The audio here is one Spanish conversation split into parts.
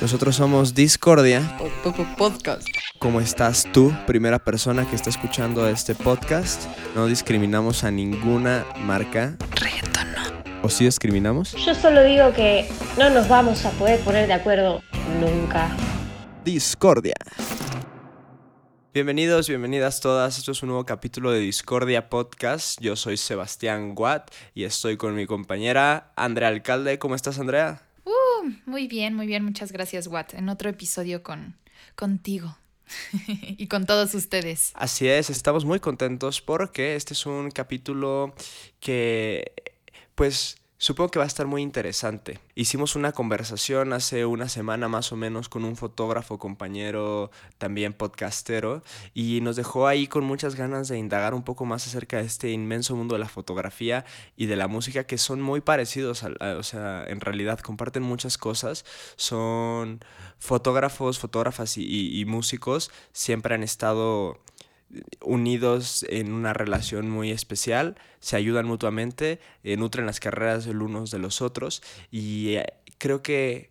Nosotros somos Discordia. Podcast. ¿Cómo estás tú, primera persona que está escuchando este podcast? No discriminamos a ninguna marca. Reggaeton no. ¿O sí discriminamos? Yo solo digo que no nos vamos a poder poner de acuerdo nunca. Discordia. Bienvenidos, bienvenidas todas. Esto es un nuevo capítulo de Discordia Podcast. Yo soy Sebastián Watt y estoy con mi compañera Andrea Alcalde. ¿Cómo estás, Andrea? Uh, muy bien, muy bien. Muchas gracias, Watt. En otro episodio con contigo. y con todos ustedes. Así es, estamos muy contentos porque este es un capítulo que, pues, Supongo que va a estar muy interesante. Hicimos una conversación hace una semana más o menos con un fotógrafo, compañero, también podcastero, y nos dejó ahí con muchas ganas de indagar un poco más acerca de este inmenso mundo de la fotografía y de la música que son muy parecidos, o sea, en realidad comparten muchas cosas. Son fotógrafos, fotógrafas y músicos, siempre han estado unidos en una relación muy especial, se ayudan mutuamente, eh, nutren las carreras del unos de los otros y eh, creo que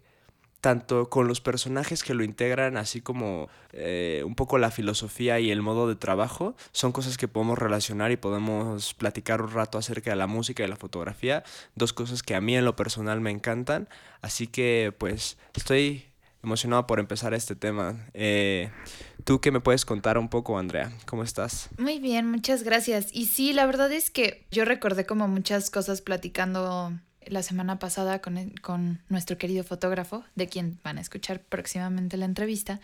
tanto con los personajes que lo integran, así como eh, un poco la filosofía y el modo de trabajo, son cosas que podemos relacionar y podemos platicar un rato acerca de la música y la fotografía, dos cosas que a mí en lo personal me encantan, así que pues estoy emocionado por empezar este tema. ¿Tú qué me puedes contar un poco, Andrea? ¿Cómo estás? Muy bien, muchas gracias. Y sí, la verdad es que yo recordé como muchas cosas platicando la semana pasada con, con nuestro querido fotógrafo, de quien van a escuchar próximamente la entrevista.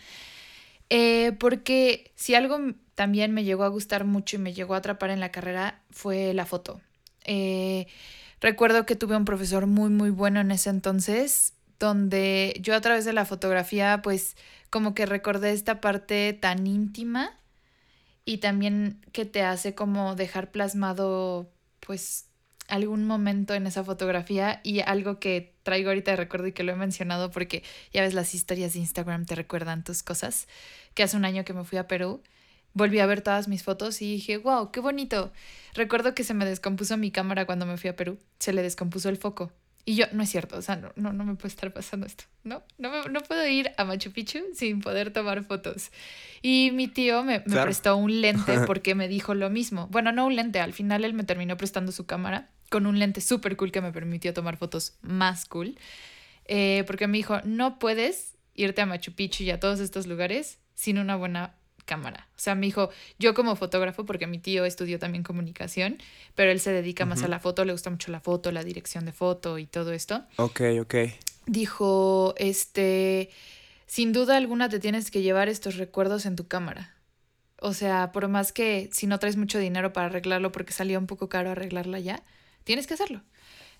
Eh, porque si algo también me llegó a gustar mucho y me llegó a atrapar en la carrera fue la foto. Eh, recuerdo que tuve un profesor muy, muy bueno en ese entonces, donde yo a través de la fotografía pues como que recordé esta parte tan íntima y también que te hace como dejar plasmado pues algún momento en esa fotografía y algo que traigo ahorita de recuerdo y que lo he mencionado porque ya ves las historias de Instagram te recuerdan tus cosas, que hace un año que me fui a Perú, volví a ver todas mis fotos y dije, wow, qué bonito. Recuerdo que se me descompuso mi cámara cuando me fui a Perú, se le descompuso el foco y yo, no es cierto, o sea, no, no, no me puede estar pasando esto, ¿no? No, no puedo ir a Machu Picchu sin poder tomar fotos. Y mi tío me, me prestó un lente porque me dijo lo mismo. Bueno, no un lente, al final él me terminó prestando su cámara con un lente súper cool que me permitió tomar fotos más cool. Eh, porque me dijo, no puedes irte a Machu Picchu y a todos estos lugares sin una buena cámara. O sea, me dijo, yo como fotógrafo, porque mi tío estudió también comunicación, pero él se dedica más a la foto, le gusta mucho la foto, la dirección de foto y todo esto. Ok, ok. Dijo, este, sin duda alguna te tienes que llevar estos recuerdos en tu cámara. O sea, por más que si no traes mucho dinero para arreglarlo porque salía un poco caro arreglarla ya, tienes que hacerlo.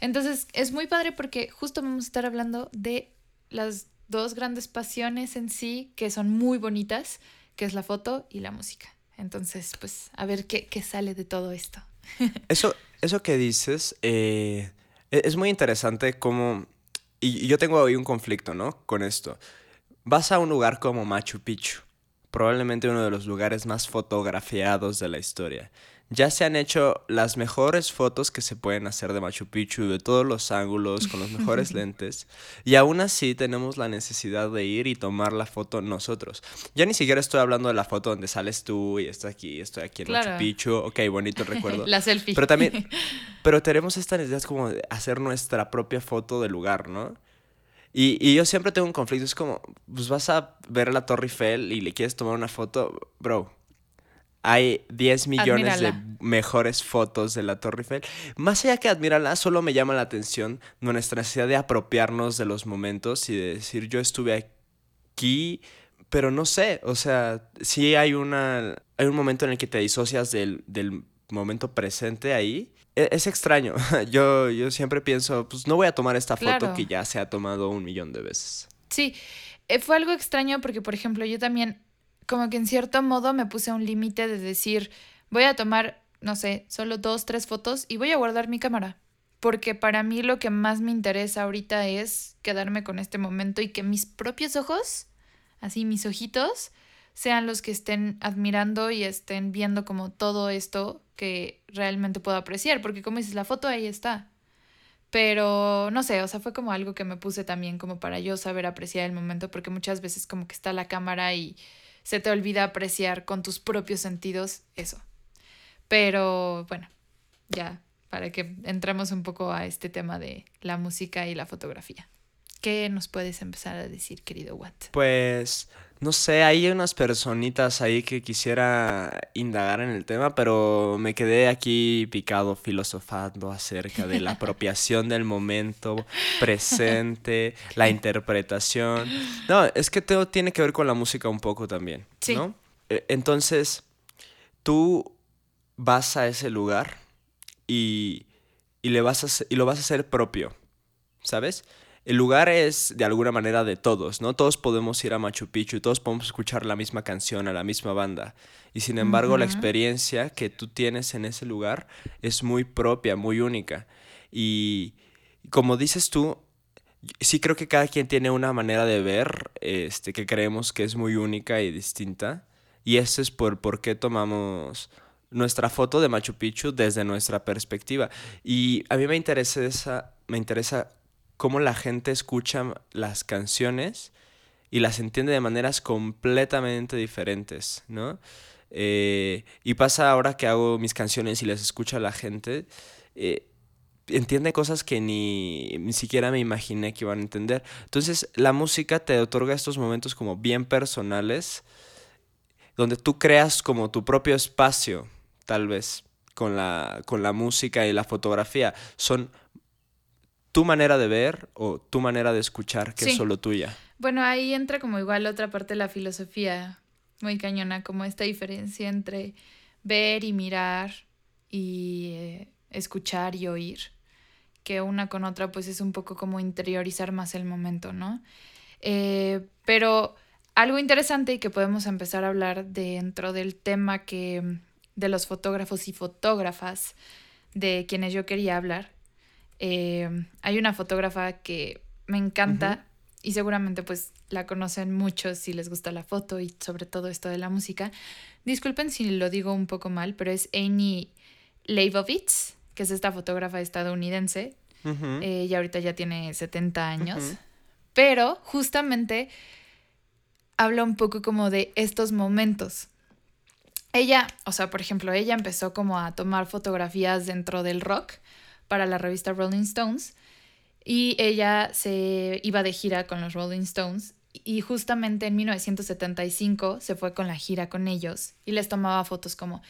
Entonces, es muy padre porque justo vamos a estar hablando de las dos grandes pasiones en sí que son muy bonitas que es la foto y la música. Entonces, pues, a ver qué, qué sale de todo esto. Eso, eso que dices eh, e-, es muy interesante como... Y yo tengo hoy un conflicto, ¿no? Con esto. Vas a un lugar como Machu Picchu, probablemente uno de los lugares más fotografiados de la historia. Ya se han hecho las mejores fotos que se pueden hacer de Machu Picchu, de todos los ángulos, con los mejores lentes. Y aún así tenemos la necesidad de ir y tomar la foto nosotros. Ya ni siquiera estoy hablando de la foto donde sales tú y estoy aquí, estoy aquí en Machu Picchu. Ok, bonito recuerdo. la selfie. Pero también, pero tenemos esta necesidad como de hacer nuestra propia foto del lugar, ¿no? Y, y, yo siempre tengo un conflicto. Es como, pues vas a ver la Torre Eiffel y le quieres tomar una foto, bro hay 10 millones de mejores fotos de la Torre Eiffel. Más allá que admirarla, solo me llama la atención nuestra necesidad de apropiarnos de los momentos y de decir yo estuve aquí, pero no sé, o sea, sí hay, una, hay un momento en el que te disocias del, momento presente ahí. E, es, extraño. Yo, yo siempre pienso, pues no voy a tomar esta foto que ya se ha tomado un millón de veces. Sí, eh, fue algo extraño porque, por ejemplo, yo también como que en cierto modo me puse un límite de decir, voy a tomar, no sé, solo dos, tres fotos y voy a guardar mi cámara. Porque para mí lo que más me interesa ahorita es quedarme con este momento y que mis propios ojos, así mis ojitos, sean los que estén admirando y estén viendo como todo esto que realmente puedo apreciar. Porque como dices, la foto ahí está. Pero no sé, o sea, fue como algo que me puse también como para yo saber apreciar el momento, porque muchas veces como que está la cámara y se te olvida apreciar con tus propios sentidos eso. Pero bueno, ya, para que entremos un poco a este tema de la música y la fotografía. ¿Qué nos puedes empezar a decir, querido Watt? Pues, no sé, hay unas personitas ahí que quisiera indagar en el tema, pero me quedé aquí picado filosofando acerca de la apropiación del momento presente, la interpretación. No, es que todo tiene que ver con la música un poco también, Sí. ¿no? Eh, Entonces, tú vas a ese lugar y, y le vas a, y lo vas a hacer propio, ¿sabes? El lugar es de alguna manera de todos, ¿no? Todos podemos ir a Machu Picchu, todos podemos escuchar la misma canción, a la misma banda. Y sin embargo, la experiencia que tú tienes en ese lugar es muy propia, muy única. Y como dices tú, sí creo que cada quien tiene una manera de ver este, que creemos que es muy única y distinta. Y ese es por, por qué tomamos nuestra foto de Machu Picchu desde nuestra perspectiva. Y a mí me interesa, esa, me interesa cómo la gente escucha las canciones y las entiende de maneras completamente diferentes, ¿no? Eh, y pasa ahora que hago mis canciones y les escucha la gente, eh, entiende cosas que ni, ni siquiera me imaginé que iban a entender. Entonces, la música te otorga estos momentos como bien personales, donde tú creas como tu propio espacio, tal vez, con la, con la música y la fotografía. Son tu manera de ver o tu manera de escuchar, que es solo tuya. Bueno, ahí entra como igual otra parte de la filosofía muy cañona, como esta diferencia entre ver y mirar y eh, escuchar y oír, que una con otra pues es un poco como interiorizar más el momento, ¿no? Eh, pero algo interesante y que podemos empezar a hablar dentro del tema que de los fotógrafos y fotógrafas de quienes yo quería hablar. Eh, hay una fotógrafa que me encanta y seguramente pues la conocen muchos si les gusta la foto y sobre todo esto de la música. Disculpen si lo digo un poco mal, pero es Annie Leibovitz, que es esta fotógrafa estadounidense. Eh, Ella ahorita ya tiene 70 años. Pero justamente habla un poco como de estos momentos. Ella, o sea, por ejemplo, ella empezó como a tomar fotografías dentro del rock para la revista Rolling Stones y ella se iba de gira con los Rolling Stones y justamente en 1975 se fue con la gira con ellos y les tomaba fotos como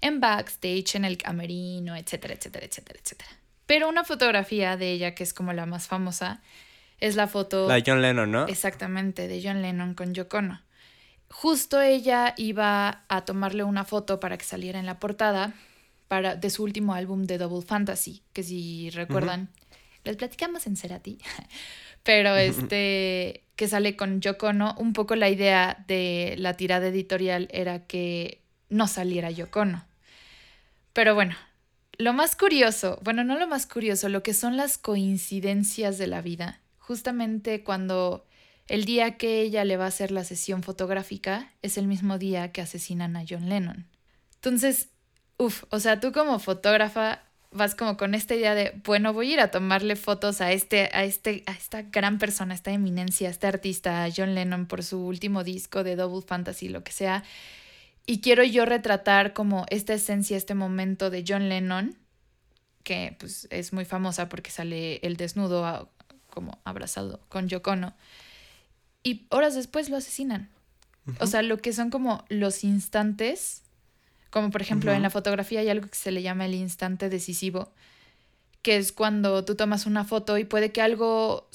en backstage, en el camerino, etcétera, etcétera, etcétera, etcétera. Pero una fotografía de ella que es como la más famosa es la foto La de John Lennon, ¿no? exactamente de John Lennon con Yoko Ono. Justo ella iba a tomarle una foto para que saliera en la portada para, de su último álbum de Double Fantasy, que si recuerdan, les platicamos en Cerati, pero este, que sale con Yoko Ono, un poco la idea de la tirada editorial era que no saliera Yoko Ono. Pero bueno, lo más curioso, bueno, no lo más curioso, lo que son las coincidencias de la vida, justamente cuando el día que ella le va a hacer la sesión fotográfica es el mismo día que asesinan a John Lennon. Entonces, uff, o sea, tú como fotógrafa vas como con esta idea de, bueno, voy a ir a tomarle fotos a este, a este, a esta gran persona, a esta eminencia, a este artista, a John Lennon por su último disco de Double Fantasy, lo que sea. Y quiero yo retratar como esta esencia, este momento de John Lennon, que pues es muy famosa porque sale el desnudo a- como abrazado con Yoko Ono. Y horas después lo asesinan. O sea, lo que son como los instantes, como por ejemplo en la fotografía hay algo que se le llama el instante decisivo, que es cuando tú tomas una foto y puede que algo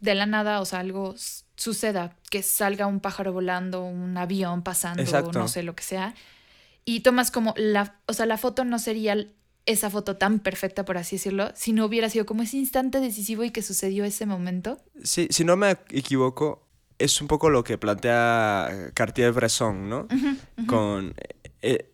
de la nada, o sea, algo suceda, que salga un pájaro volando, un avión pasando, Exacto. no sé lo que sea, y tomas como la, o sea, la foto no sería esa foto tan perfecta, por así decirlo, si no hubiera sido como ese instante decisivo y que sucedió ese momento. Sí, si no me equivoco, es un poco lo que plantea Cartier-Bresson, ¿no? Con, eh,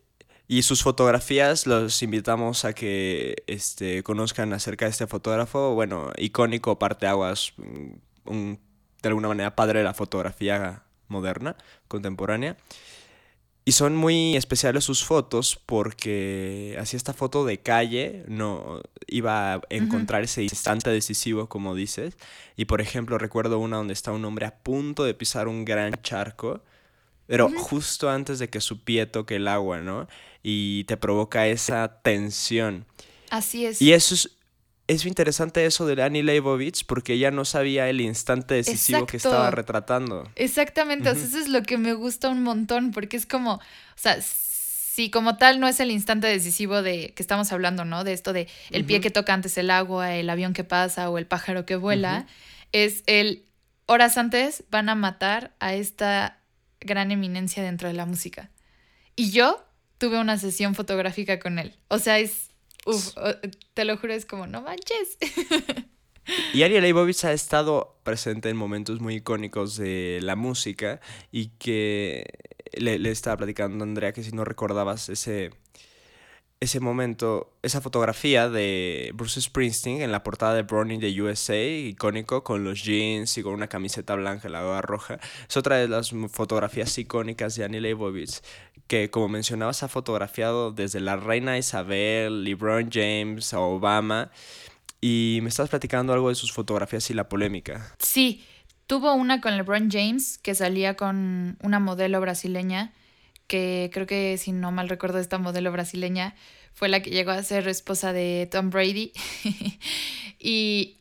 y sus fotografías los invitamos a que este, conozcan acerca de este fotógrafo, bueno, icónico, parteaguas, un, un- de alguna manera padre de la fotografía moderna, contemporánea. Y son muy especiales sus fotos porque así esta foto de calle no iba a encontrar ese instante decisivo, como dices. Y por ejemplo, recuerdo una donde está un hombre a punto de pisar un gran charco, pero justo antes de que su pie toque el agua, ¿no? Y te provoca esa tensión. Así es. Y eso es, es interesante eso de Annie Leibovitz porque ella no sabía el instante decisivo que estaba retratando. Exactamente, eso es lo que me gusta un montón porque es como, o sea, si como tal no es el instante decisivo de que estamos hablando, ¿no? De esto de el pie que toca antes el agua, el avión que pasa o el pájaro que vuela, es el horas antes van a matar a esta gran eminencia dentro de la música. Y yo tuve una sesión fotográfica con él. O sea, es Uf, te lo juro, es como, no manches. Y Ari Leibovitz ha estado presente en momentos muy icónicos de la música y que le, le estaba platicando a Andrea que si no recordabas ese, ese momento, esa fotografía de Bruce Springsteen en la portada de Browning de USA, icónico, con los jeans y con una camiseta blanca y la gorra roja, es otra de las fotografías icónicas de Annie Leibovitz, que como mencionabas ha fotografiado desde la reina Isabel, LeBron James, a Obama, y me estás platicando algo de sus fotografías y la polémica. Sí, tuvo una con LeBron James, que salía con una modelo brasileña, que creo que si no mal recuerdo esta modelo brasileña fue la que llegó a ser esposa de Tom Brady y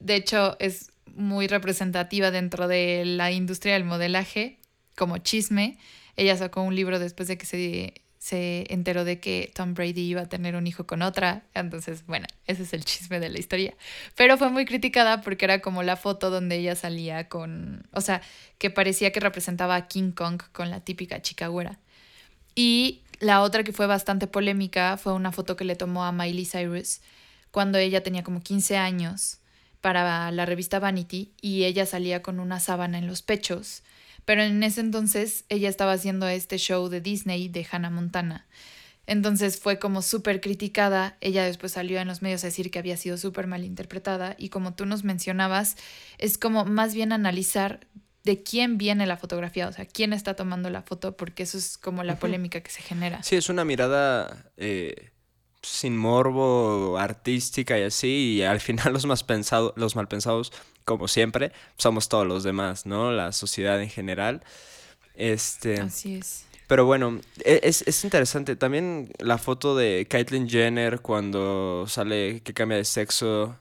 de hecho es muy representativa dentro de la industria del modelaje como chisme. Ella sacó un libro después de que se, se enteró de que Tom Brady iba a tener un hijo con otra. Entonces, bueno, ese es el chisme de la historia. Pero fue muy criticada porque era como la foto donde ella salía con, o sea, que parecía que representaba a King Kong con la típica chica güera. Y la otra que fue bastante polémica fue una foto que le tomó a Miley Cyrus cuando ella tenía como 15 años para la revista Vanity y ella salía con una sábana en los pechos. Pero en ese entonces ella estaba haciendo este show de Disney de Hannah Montana. Entonces fue como súper criticada. Ella después salió en los medios a decir que había sido súper mal interpretada. Y como tú nos mencionabas, es como más bien analizar de quién viene la fotografía, o sea, quién está tomando la foto, porque eso es como la polémica que se genera. Sí, es una mirada eh, sin morbo, artística y así, y al final los, más pensado, los mal pensados, como siempre, somos todos los demás, ¿no? La sociedad en general. Este, así es. Pero bueno, e, es, es interesante. También la foto de Caitlyn Jenner cuando sale que cambia de sexo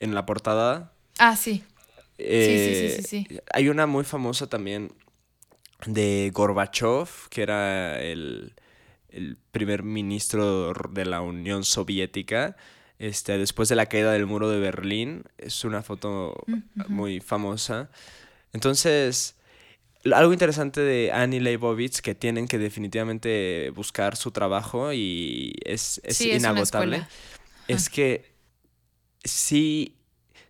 en la portada. Ah, sí. Eh, sí, sí, sí, Hay una muy famosa también de Gorbachev, que era el, primer ministro de la Unión Soviética. Este, después de la caída del muro de Berlín, es una foto muy famosa. Entonces, algo interesante de Annie Leibovitz que tienen que definitivamente buscar su trabajo y es, es inagotable, es que sí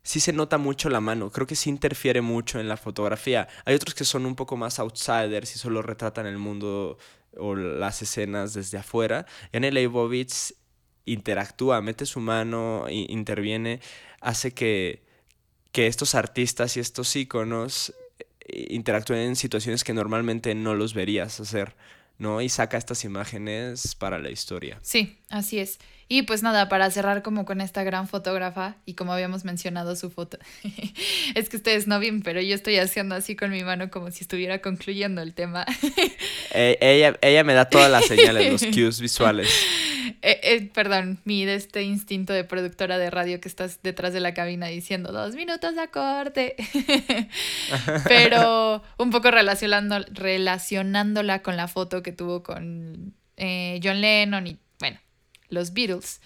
sí se nota mucho la mano, creo que sí interfiere mucho en la fotografía. Hay otros que son un poco más outsiders y solo retratan el mundo o las escenas desde afuera. Y Annie Leibovitz interactúa, mete su mano, interviene, hace que, que estos artistas y estos íconos eh, interactúen en situaciones que normalmente no los verías hacer. ¿no? Y saca estas imágenes para la historia. Sí, así es. Y pues nada, para cerrar como con esta gran fotógrafa y como habíamos mencionado su foto, es que ustedes no ven, pero yo estoy haciendo así con mi mano como si estuviera concluyendo el tema. Eh, ella, ella me da todas las señales, los cues visuales. Eh, eh, perdón, mi de este instinto de productora de radio que estás detrás de la cabina diciendo dos minutos a corte. Pero un poco relacionando, relacionándola con la foto que tuvo con John Lennon y los Beatles.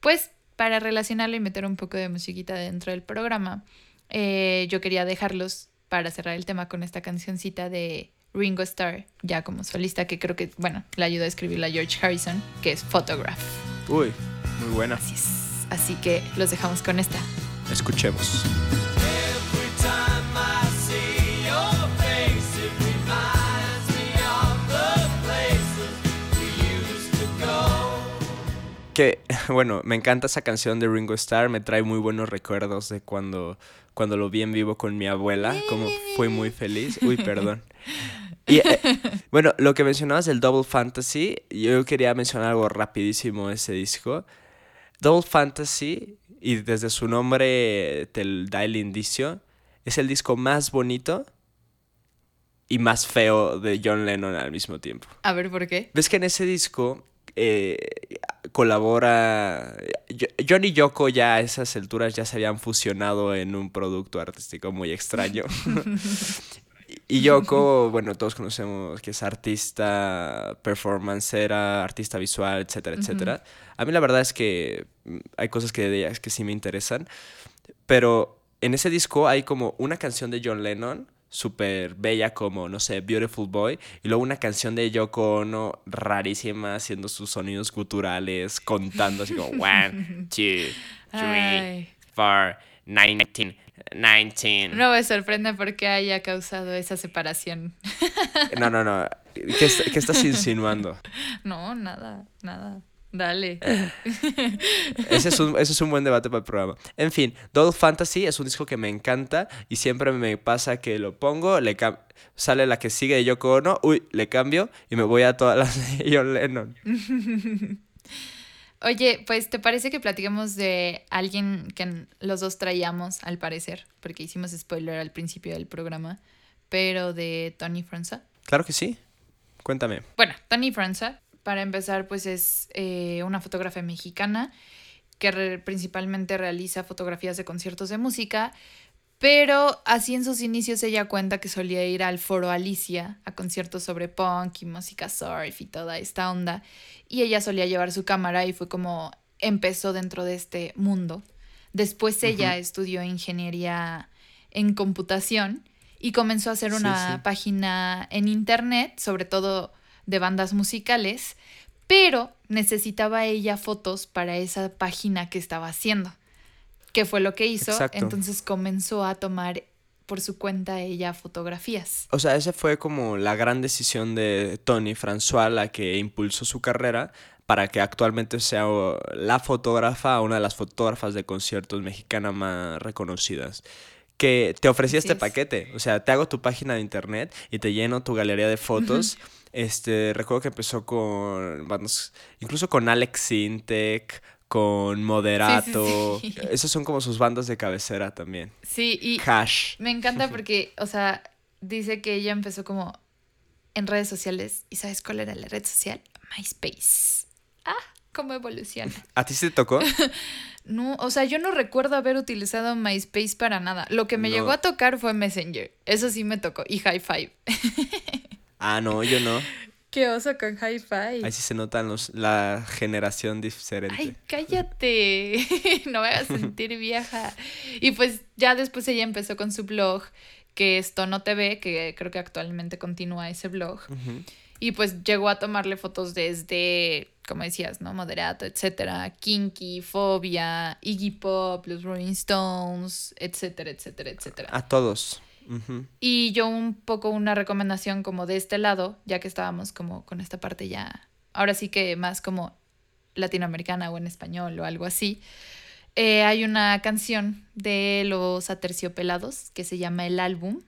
Pues para relacionarlo y meter un poco de musiquita dentro del programa, eh, yo quería dejarlos para cerrar el tema con esta cancioncita de Ringo Starr, ya como solista, que creo que, bueno, le ayudó a escribirla George Harrison, que es Photograph. Uy, muy buena. Así Así que los dejamos con esta. Escuchemos. Que, bueno, me encanta esa canción de Ringo Starr, me trae muy buenos recuerdos de cuando, cuando lo vi en vivo con mi abuela, como fue muy feliz. Uy, perdón. Y, eh, bueno, lo que mencionabas del Double Fantasy, yo quería mencionar algo rapidísimo de ese disco. Double Fantasy, y desde su nombre te da el indicio, es el disco más bonito y más feo de John Lennon al mismo tiempo. A ver, ¿por qué? ¿Ves que en ese disco eh, colabora... John y Yoko ya a esas alturas ya se habían fusionado en un producto artístico muy extraño. y Yoko, bueno, todos conocemos que es artista, performancera, artista visual, etcétera, etcétera. A mí la verdad es que mm, hay cosas que de ellas que sí me interesan, pero en ese disco hay como una canción de John Lennon súper bella como, no sé, Beautiful Boy. Y luego una canción de Yoko Ono rarísima haciendo sus sonidos guturales, contando así como one, two, three, four, nineteen. 19. No me sorprende porque haya causado esa separación. No, no, no. ¿Qué, qué estás insinuando? No, nada, nada. Dale. ese, es un, ese es un buen debate para el programa. En fin, Doll Fantasy es un disco que me encanta y siempre me pasa que lo pongo, le sale la que sigue de Yoko Ono, uy, le cambio y me voy a todas las de John Lennon. Oye, pues ¿te parece que platiquemos de alguien que los dos traíamos, al parecer? Porque hicimos spoiler al principio del programa, pero de Tony Franza. Claro que sí. Cuéntame. Bueno, Tony Franza para empezar, pues es eh, una fotógrafa mexicana que principalmente realiza fotografías de conciertos de música, pero así en sus inicios ella cuenta que solía ir al foro Alicia a conciertos sobre punk y música surf y toda esta onda, y ella solía llevar su cámara y fue como empezó dentro de este mundo. Después ella estudió ingeniería en computación y comenzó a hacer una página en internet, sobre todo de bandas musicales, pero necesitaba ella fotos para esa página que estaba haciendo. ¿Qué fue lo que hizo? Entonces comenzó a tomar por su cuenta ella fotografías. O sea, esa fue como la gran decisión de Tony François, la que impulsó su carrera para que actualmente sea la fotógrafa, una de las fotógrafas de conciertos mexicanas más reconocidas que te ofrecía este paquete. O sea, te hago tu página de internet y te lleno tu galería de fotos. Este, recuerdo que empezó con incluso con Alex Sintek, con Moderato. Esas son como sus bandas de cabecera también. Sí, y Hash. Me encanta porque, o sea, dice que ella empezó como en redes sociales. ¿Y sabes cuál era la red social? MySpace. Ah, cómo evoluciona. ¿A ti se te tocó? no, o sea, yo no recuerdo haber utilizado MySpace para nada. Lo que me llegó a tocar fue Messenger. Eso sí me tocó. Y High Five. Ah, no, yo no. Qué oso con hi-fi. Ahí sí se notan los, la generación diferente. Ay, cállate. no me hagas sentir vieja. Y pues ya después ella empezó con su blog, que es Tono TV, que creo que actualmente continúa ese blog. Y pues llegó a tomarle fotos desde, como decías, ¿no? Moderato, etcétera, Kinky, Fobia, Iggy Pop, los Rolling Stones, etcétera, etcétera, etcétera. A todos. Y yo un poco una recomendación como de este lado, ya que estábamos como con esta parte ya, ahora sí que más como latinoamericana o en español o algo así. Eh, hay una canción de los Aterciopelados que se llama El álbum.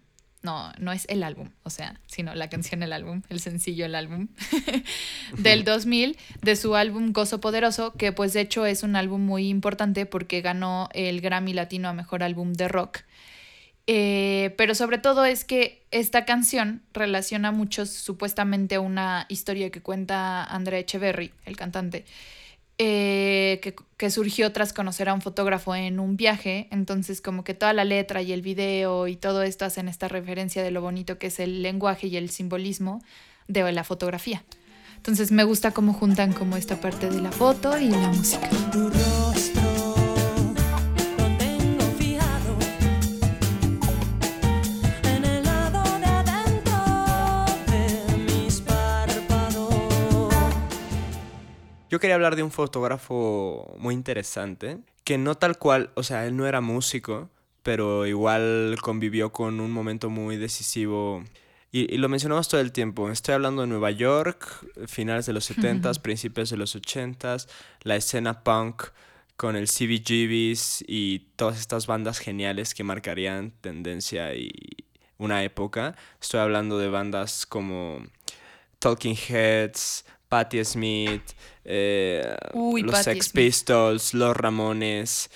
No, no es el álbum, o sea, sino la canción El álbum, el sencillo El álbum, del 2000, de su álbum Gozo Poderoso, que pues de hecho es un álbum muy importante porque ganó el Grammy Latino a Mejor Álbum de Rock eh, pero sobre todo es que esta canción relaciona mucho supuestamente una historia que cuenta Andrea Echeverry, el cantante, eh, que, que, surgió tras conocer a un fotógrafo en un viaje. Entonces como que toda la letra y el video y todo esto hacen esta referencia de lo bonito que es el lenguaje y el simbolismo de la fotografía. Entonces me gusta cómo juntan como esta parte de la foto y la música. Yo quería hablar de un fotógrafo muy interesante, que no tal cual, o sea, él no era músico, pero igual convivió con un momento muy decisivo. Y, lo mencionamos todo el tiempo. Estoy hablando de Nueva York, finales de los 70s, principios de los 80s, la escena punk con el CBGBs y todas estas bandas geniales que marcarían tendencia y una época. Estoy hablando de bandas como Talking Heads, Patti Smith, eh, los Sex Pistols, los Ramones,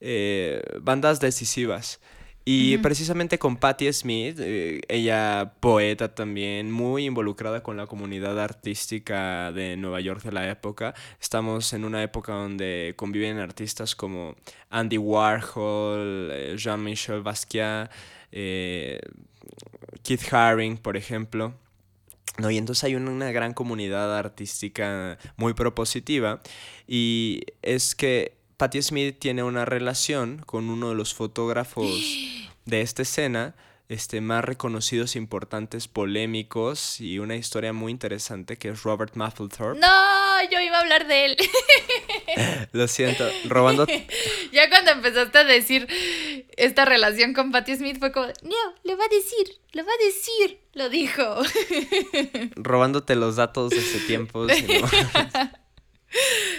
eh, bandas decisivas. Y precisamente con Patti Smith, eh, ella poeta también, muy involucrada con la comunidad artística de Nueva York de la época. Estamos en una época donde conviven artistas como Andy Warhol, Jean-Michel Basquiat, Keith Haring, por ejemplo. ¿No? Y entonces hay una, gran comunidad artística muy propositiva y es que Patti Smith tiene una relación con uno de los fotógrafos de esta escena este, más reconocidos, importantes, polémicos y una historia muy interesante que es Robert Mapplethorpe. No, yo iba a hablar de él. Lo siento, robando. ya cuando empezaste a decir esta relación con Patti Smith fue como, no, lo va a decir, lo va a decir, lo dijo. Robándote los datos de ese tiempo.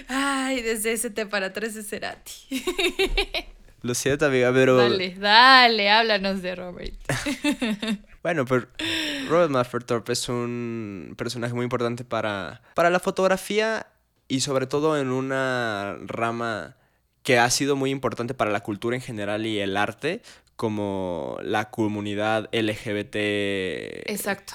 Ay, desde ese te para tres de Cerati. Lo siento, amiga, pero. Dale, dale, háblanos de Robert. bueno, pues Robert Mapplethorpe es un personaje muy importante para, para la fotografía y sobre todo en una rama que ha sido muy importante para la cultura en general y el arte, como la comunidad LGBT. Exacto.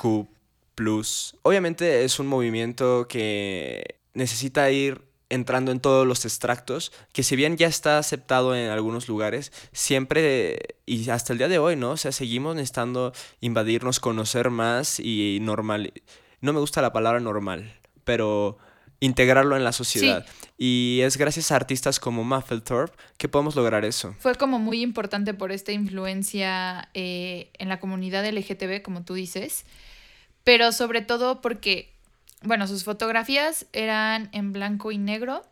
Obviamente es un movimiento que necesita ir entrando en todos los extractos, que si bien ya está aceptado en algunos lugares, siempre y hasta el día de hoy, ¿no? O sea, seguimos necesitando invadirnos, conocer más y normal. No me gusta la palabra normal, pero integrarlo en la sociedad. Y es gracias a artistas como Mapplethorpe que podemos lograr eso. Fue como muy importante por esta influencia eh, en la comunidad LGTB, como tú dices, pero sobre todo porque bueno, sus fotografías eran en blanco y negro,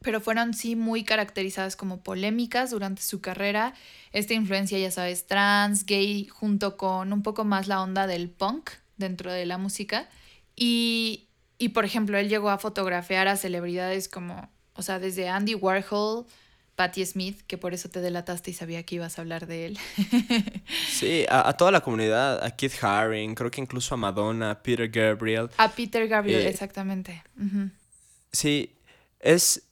pero fueron sí muy caracterizadas como polémicas durante su carrera. Esta influencia, ya sabes, trans, gay, junto con un poco más la onda del punk dentro de la música. Y, y por ejemplo, él llegó a fotografiar a celebridades como, o sea, desde Andy Warhol, Patti Smith, que por eso te delataste y sabía que ibas a hablar de él. sí, a, toda la comunidad, a Keith Haring, creo que incluso a Madonna, a Peter Gabriel. A Peter Gabriel, eh, exactamente. Sí, es,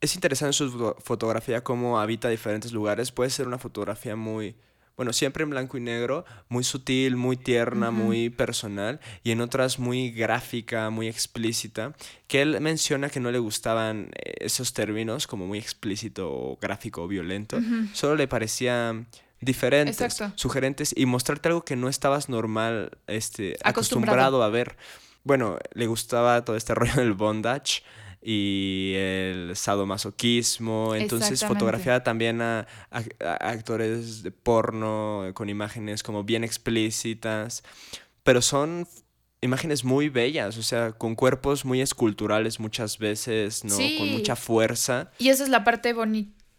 es interesante su fotografía, cómo habita diferentes lugares. Puede ser una fotografía muy bueno, siempre en blanco y negro, muy sutil, muy tierna, muy personal, y en otras muy gráfica, muy explícita, que él menciona que no le gustaban eh, esos términos como muy explícito, gráfico o violento, solo le parecía diferentes, sugerentes y mostrarte algo que no estabas normal, este, acostumbrado. a ver. Bueno, le gustaba todo este rollo del bondage y el sadomasoquismo. Entonces fotografiaba también a, actores de porno con imágenes como bien explícitas. Pero son imágenes muy bellas, o sea, con cuerpos muy esculturales muchas veces, ¿no? Con mucha fuerza. Y esa es la parte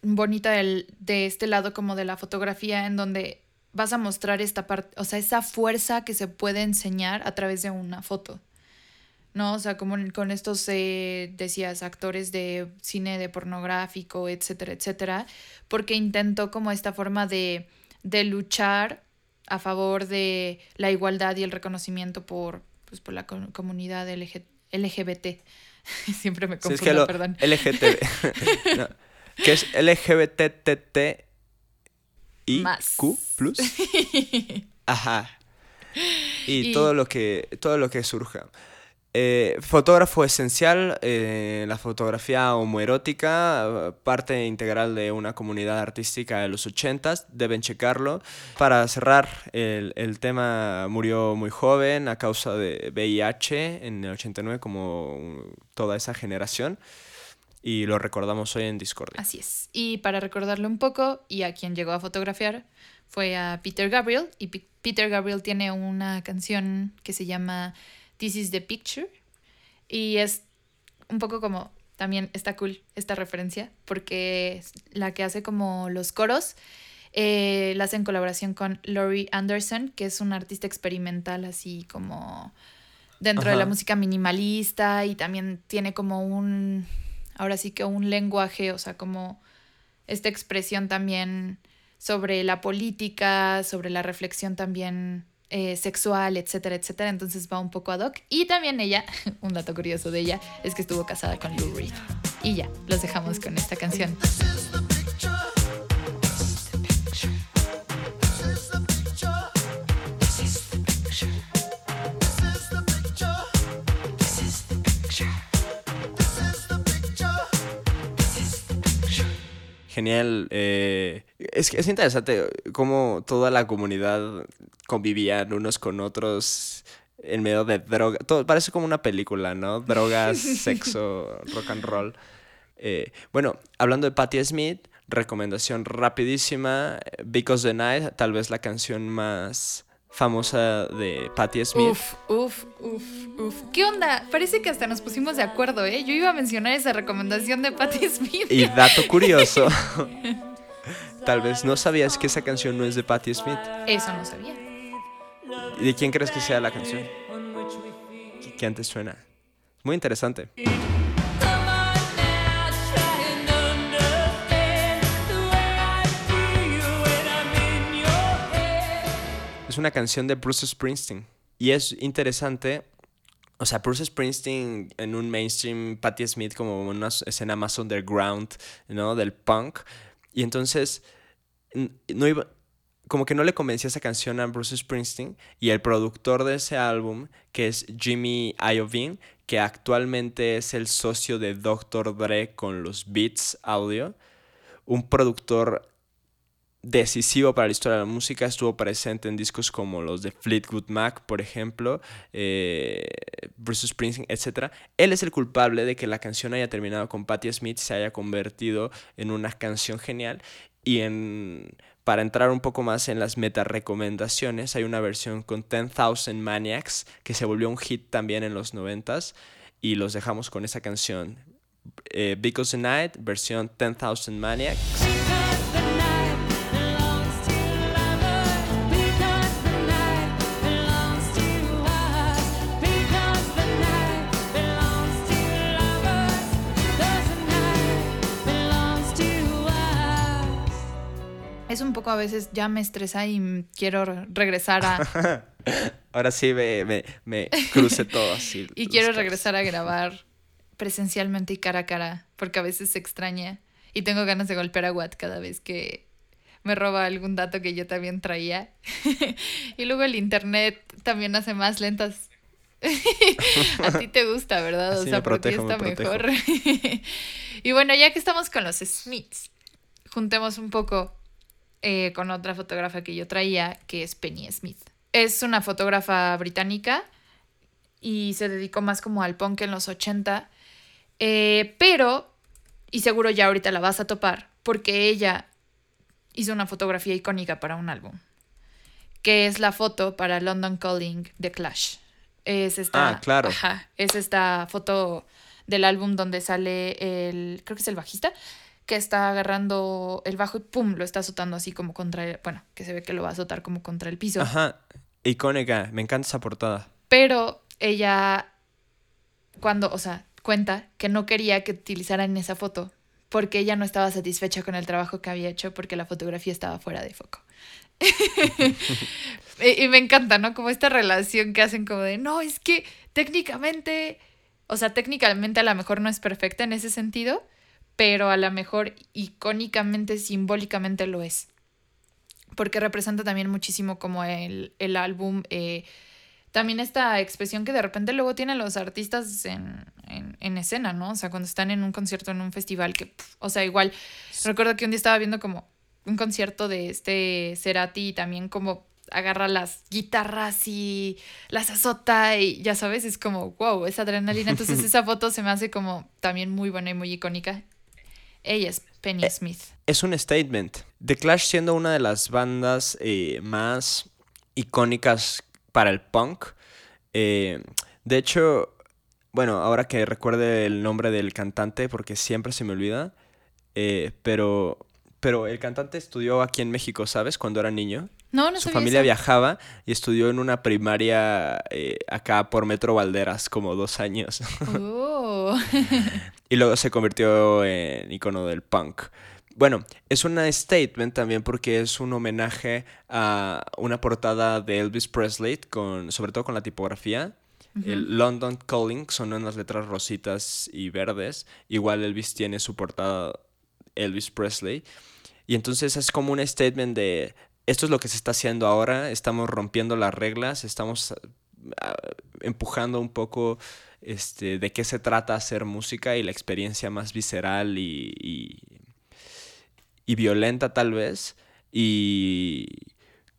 bonita del, de este lado como de la fotografía en donde vas a mostrar esta parte, o sea, esa fuerza que se puede enseñar a través de una foto. ¿No? O sea, como con estos, eh, decías, actores de cine de pornográfico, etcétera, etcétera, porque intentó como esta forma de, de luchar a favor de la igualdad y el reconocimiento por, pues, por la comunidad LGBT. Siempre me confundo, es que perdón. LGTB. que es LGBTT y Q plus. Ajá. Y, y, todo lo que todo lo que surja. Eh, fotógrafo esencial, eh, la fotografía homoerótica, parte integral de una comunidad artística de los 80 deben checarlo. Para cerrar, el, el, tema murió muy joven a causa de VIH en el 89, como toda esa generación, y lo recordamos hoy en Discord. Así es. Y para recordarlo un poco, y a quien llegó a fotografiar, fue a Peter Gabriel, y Peter Gabriel tiene una canción que se llama This is the Picture. Y es un poco como, también está cool esta referencia, porque la que hace como los coros, eh, la hace en colaboración con Laurie Anderson, que es una artista experimental así como dentro de la música minimalista y también tiene como un, ahora sí que un lenguaje, o sea, como esta expresión también sobre la política, sobre la reflexión también eh, sexual, etcétera, etcétera. Entonces va un poco ad hoc. Y también ella, un dato curioso de ella, es que estuvo casada con Lou Reed. Y ya, los dejamos con esta canción. Genial. eh, es, es interesante cómo toda la comunidad convivían unos con otros en medio de droga. Todo, parece como una película, ¿no? Drogas, sexo, rock and roll. Eh, bueno, hablando de Patti Smith, recomendación rapidísima. Because the Night, tal vez la canción más famosa de Patti Smith. Uf, uf, uf, uf. ¿Qué onda? Parece que hasta nos pusimos de acuerdo, ¿eh? Yo iba a mencionar esa recomendación de Patti Smith. Y dato curioso, tal vez no sabías que esa canción no es de Patti Smith. Eso no sabía. ¿Y de quién crees que sea la canción? ¿Qué- ¿Qué antes suena? Muy interesante. Es una canción de Bruce Springsteen. Y es interesante. O sea, Bruce Springsteen en un mainstream, Patti Smith como una escena más underground, ¿no? Del punk. Y entonces, no iba, como que no le convencía esa canción a Bruce Springsteen y el productor de ese álbum, que es Jimmy Iovine, que actualmente es el socio de Dr. Dre con los Beats Audio, un productor decisivo para la historia de la música, estuvo presente en discos como los de Fleetwood Mac, por ejemplo, eh, Bruce Springsteen, etc. Él es el culpable de que la canción haya terminado con Patti Smith y se haya convertido en una canción genial y para entrar un poco más en las meta recomendaciones, hay una versión con 10,000 Maniacs que se volvió un hit también en los 90s y los dejamos con esa canción. Eh, Because the Night, versión 10,000 Maniacs. Es un poco a veces ya me estresa y quiero re- regresar a... Ahora sí me, me, me crucé todo así. y quiero regresar a grabar presencialmente y cara a cara, porque a veces se extraña y tengo ganas de golpear a Watt cada vez que me roba algún dato que yo también traía. y luego el internet también hace más lentas. a ti te gusta, ¿verdad? O sea, me protejo, está mejor. y bueno, ya que estamos con los Smiths, juntemos un poco eh, con otra fotógrafa que yo traía, que es Penny Smith. Es una fotógrafa británica y se dedicó más como al punk en los 80. eh, pero, y seguro ya ahorita la vas a topar, porque ella hizo una fotografía icónica para un álbum, que es la foto para London Calling de Clash. Es esta, Ah, claro. Ajá, es esta foto del álbum donde sale el, creo que es el bajista, que está agarrando el bajo y pum, lo está azotando así como contra el, bueno, que se ve que lo va a azotar como contra el piso. Ajá, icónica, me encanta esa portada. Pero ella, cuando, o sea, cuenta que no quería que utilizaran esa foto porque ella no estaba satisfecha con el trabajo que había hecho porque la fotografía estaba fuera de foco. y, y me encanta, ¿no? Como esta relación que hacen como de, no, es que técnicamente, o sea, técnicamente a lo mejor no es perfecta en ese sentido, pero a lo mejor icónicamente, simbólicamente lo es. Porque representa también muchísimo como el, el álbum, eh, también esta expresión que de repente luego tienen los artistas en, en, en escena, ¿no? O sea, cuando están en un concierto, en un festival, que, o sea, igual, recuerdo que un día estaba viendo como un concierto de este Cerati y también como agarra las guitarras y las azota y ya sabes, es como, wow, esa adrenalina. Entonces esa foto se me hace como también muy buena y muy icónica. Ella es Penny Smith. Es un statement. The Clash siendo una de las bandas eh, más icónicas para el punk. eh, de hecho, bueno, ahora que recuerde el nombre del cantante, porque siempre se me olvida, eh, pero, pero el cantante estudió aquí en México, ¿sabes? Cuando era niño. No, no Su familia eso. viajaba y estudió en una primaria eh, acá por Metro Valderas como dos años. Oh. y luego se convirtió en icono del punk. bueno, es una statement también porque es un homenaje a una portada de Elvis Presley, con, sobre todo con la tipografía. El London Calling son unas letras rositas y verdes. Igual Elvis tiene su portada Elvis Presley. Y entonces es como un statement de esto es lo que se está haciendo ahora, estamos rompiendo las reglas, estamos ah, empujando un poco este, de qué se trata hacer música y la experiencia más visceral y, y, violenta tal vez. Y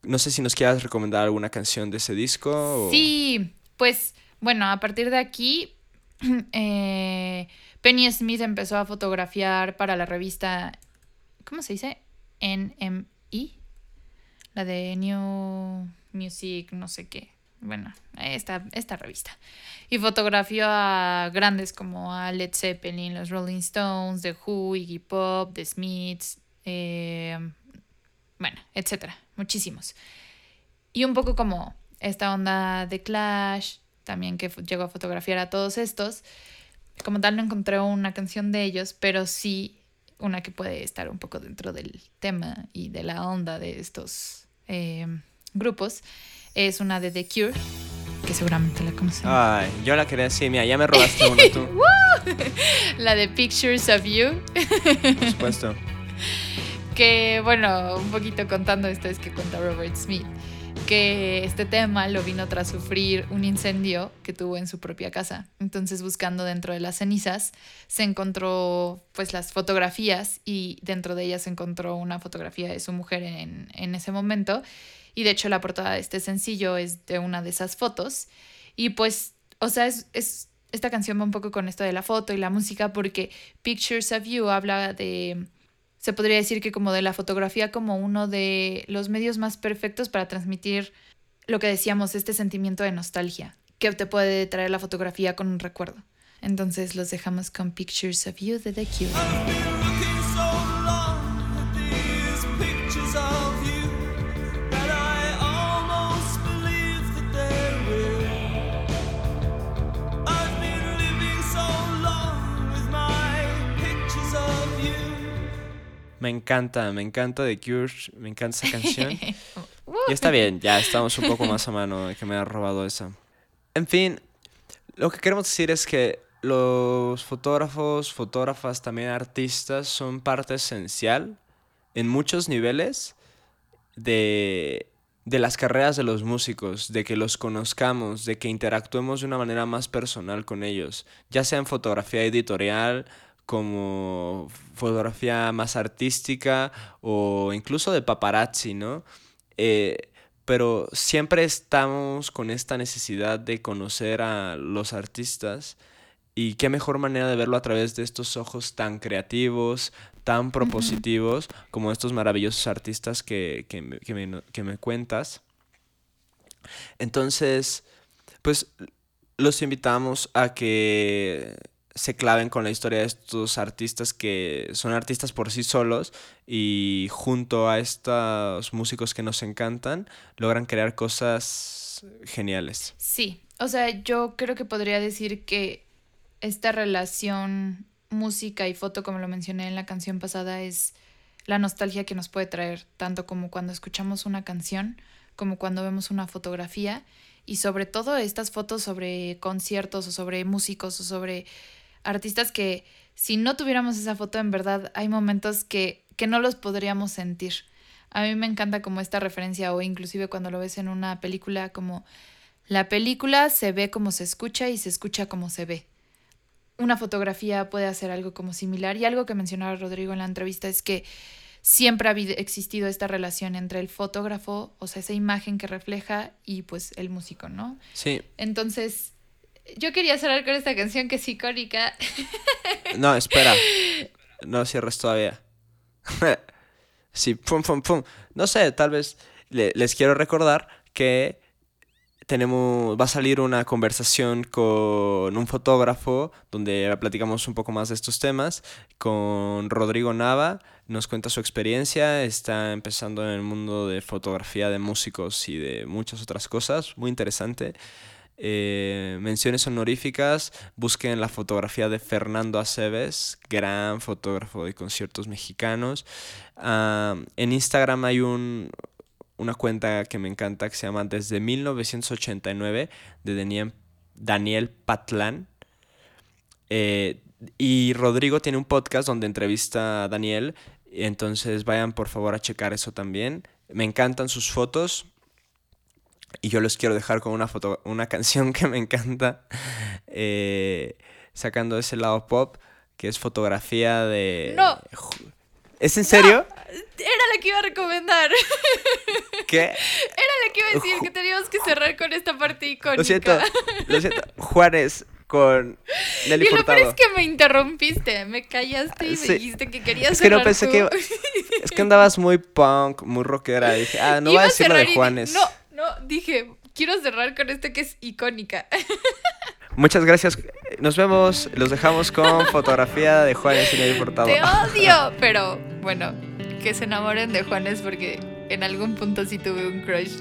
no sé si nos quieras recomendar alguna canción de ese disco. Sí, pues bueno, a partir de aquí, eh, Penny Smith empezó a fotografiar para la revista, ¿cómo se dice? NME, la de New Music, no sé qué. Bueno, esta, esta revista. Y fotografió a grandes como a Led Zeppelin, los Rolling Stones, The Who, Iggy Pop, The Smiths, eh, bueno, etcétera, muchísimos. Y un poco como esta onda de Clash, también que llegó a fotografiar a todos estos. Como tal no encontré una canción de ellos, pero sí una que puede estar un poco dentro del tema y de la onda de estos eh, grupos. Es una de The Cure, que seguramente la conocen. Ay, yo la quería decir, mira, ya me robaste una tú. la de Pictures of You. Por supuesto. que, bueno, un poquito contando esto es que cuenta Robert Smith que este tema lo vino tras sufrir un incendio que tuvo en su propia casa. Entonces, buscando dentro de las cenizas, se encontró pues las fotografías y dentro de ellas se encontró una fotografía de su mujer en, en ese momento. Y de hecho la portada de este sencillo es de una de esas fotos. Y pues, o sea, es, es esta canción va un poco con esto de la foto y la música porque Pictures of You habla de se podría decir que como de la fotografía como uno de los medios más perfectos para transmitir lo que decíamos, este sentimiento de nostalgia que te puede traer la fotografía con un recuerdo. Entonces los dejamos con Pictures of You de The Cure. Me encanta, me encanta The Cure, me encanta esa canción. y está bien, ya estamos un poco más a mano de que me ha robado esa. En fin, lo que queremos decir es que los fotógrafos, fotógrafas, también artistas son parte esencial en muchos niveles de, de las carreras de los músicos, de que los conozcamos, de que interactuemos de una manera más personal con ellos, ya sea en fotografía editorial, como fotografía más artística o incluso de paparazzi, ¿no? Eh, pero siempre estamos con esta necesidad de conocer a los artistas y qué mejor manera de verlo a través de estos ojos tan creativos, tan propositivos, como estos maravillosos artistas que, que, me, que me cuentas. Entonces, pues los invitamos a que se claven con la historia de estos artistas que son artistas por sí solos y junto a estos músicos que nos encantan logran crear cosas geniales. Sí, o sea, yo creo que podría decir que esta relación música y foto, como lo mencioné en la canción pasada, es la nostalgia que nos puede traer, tanto como cuando escuchamos una canción, como cuando vemos una fotografía, y sobre todo estas fotos sobre conciertos o sobre músicos o sobre artistas que si no tuviéramos esa foto, en verdad hay momentos que, que no los podríamos sentir. A mí me encanta como esta referencia o inclusive cuando lo ves en una película como la película se ve como se escucha y se escucha como se ve. Una fotografía puede hacer algo como similar y algo que mencionaba Rodrigo en la entrevista es que siempre ha existido esta relación entre el fotógrafo, o sea, esa imagen que refleja y pues el músico, ¿no? Sí. Entonces, yo quería cerrar con esta canción que es icónica. No, espera. No cierres todavía. sí, pum, pum, pum. No sé, tal vez les quiero recordar que tenemos, va a salir una conversación con un fotógrafo donde platicamos un poco más de estos temas, con Rodrigo Nava, nos cuenta su experiencia, está empezando en el mundo de fotografía de músicos y de muchas otras cosas, muy interesante. Eh, menciones honoríficas, busquen la fotografía de Fernando Aceves, gran fotógrafo de conciertos mexicanos. Ah, en Instagram hay un, una cuenta que me encanta que se llama Desde 1989 de Daniel, Patlán. Eh, y Rodrigo tiene un podcast donde entrevista a Daniel. Entonces vayan por favor a checar eso también. Me encantan sus fotos. Y yo les quiero dejar con una, foto, una canción que me encanta. Eh, sacando ese lado pop. Que es fotografía de... No. ¿Es en serio? Era la que iba a recomendar. ¿Qué? Era la que iba a decir que teníamos que cerrar con esta parte icónica. Lo siento, lo siento. Juárez con Nelly y lo peor es que me interrumpiste, me callaste y Sí. me dijiste que querías Es que no pensé tú. que Es que andabas muy punk, muy rockera. Dije, ah, no Iba va a decir lo de y Juanes. No, no, dije, quiero cerrar con esta que es icónica. Muchas gracias. Nos vemos. Los dejamos con fotografía de Juanes y Nelly Furtado. Te odio. Pero bueno, que se enamoren de Juanes porque en algún punto sí tuve un crush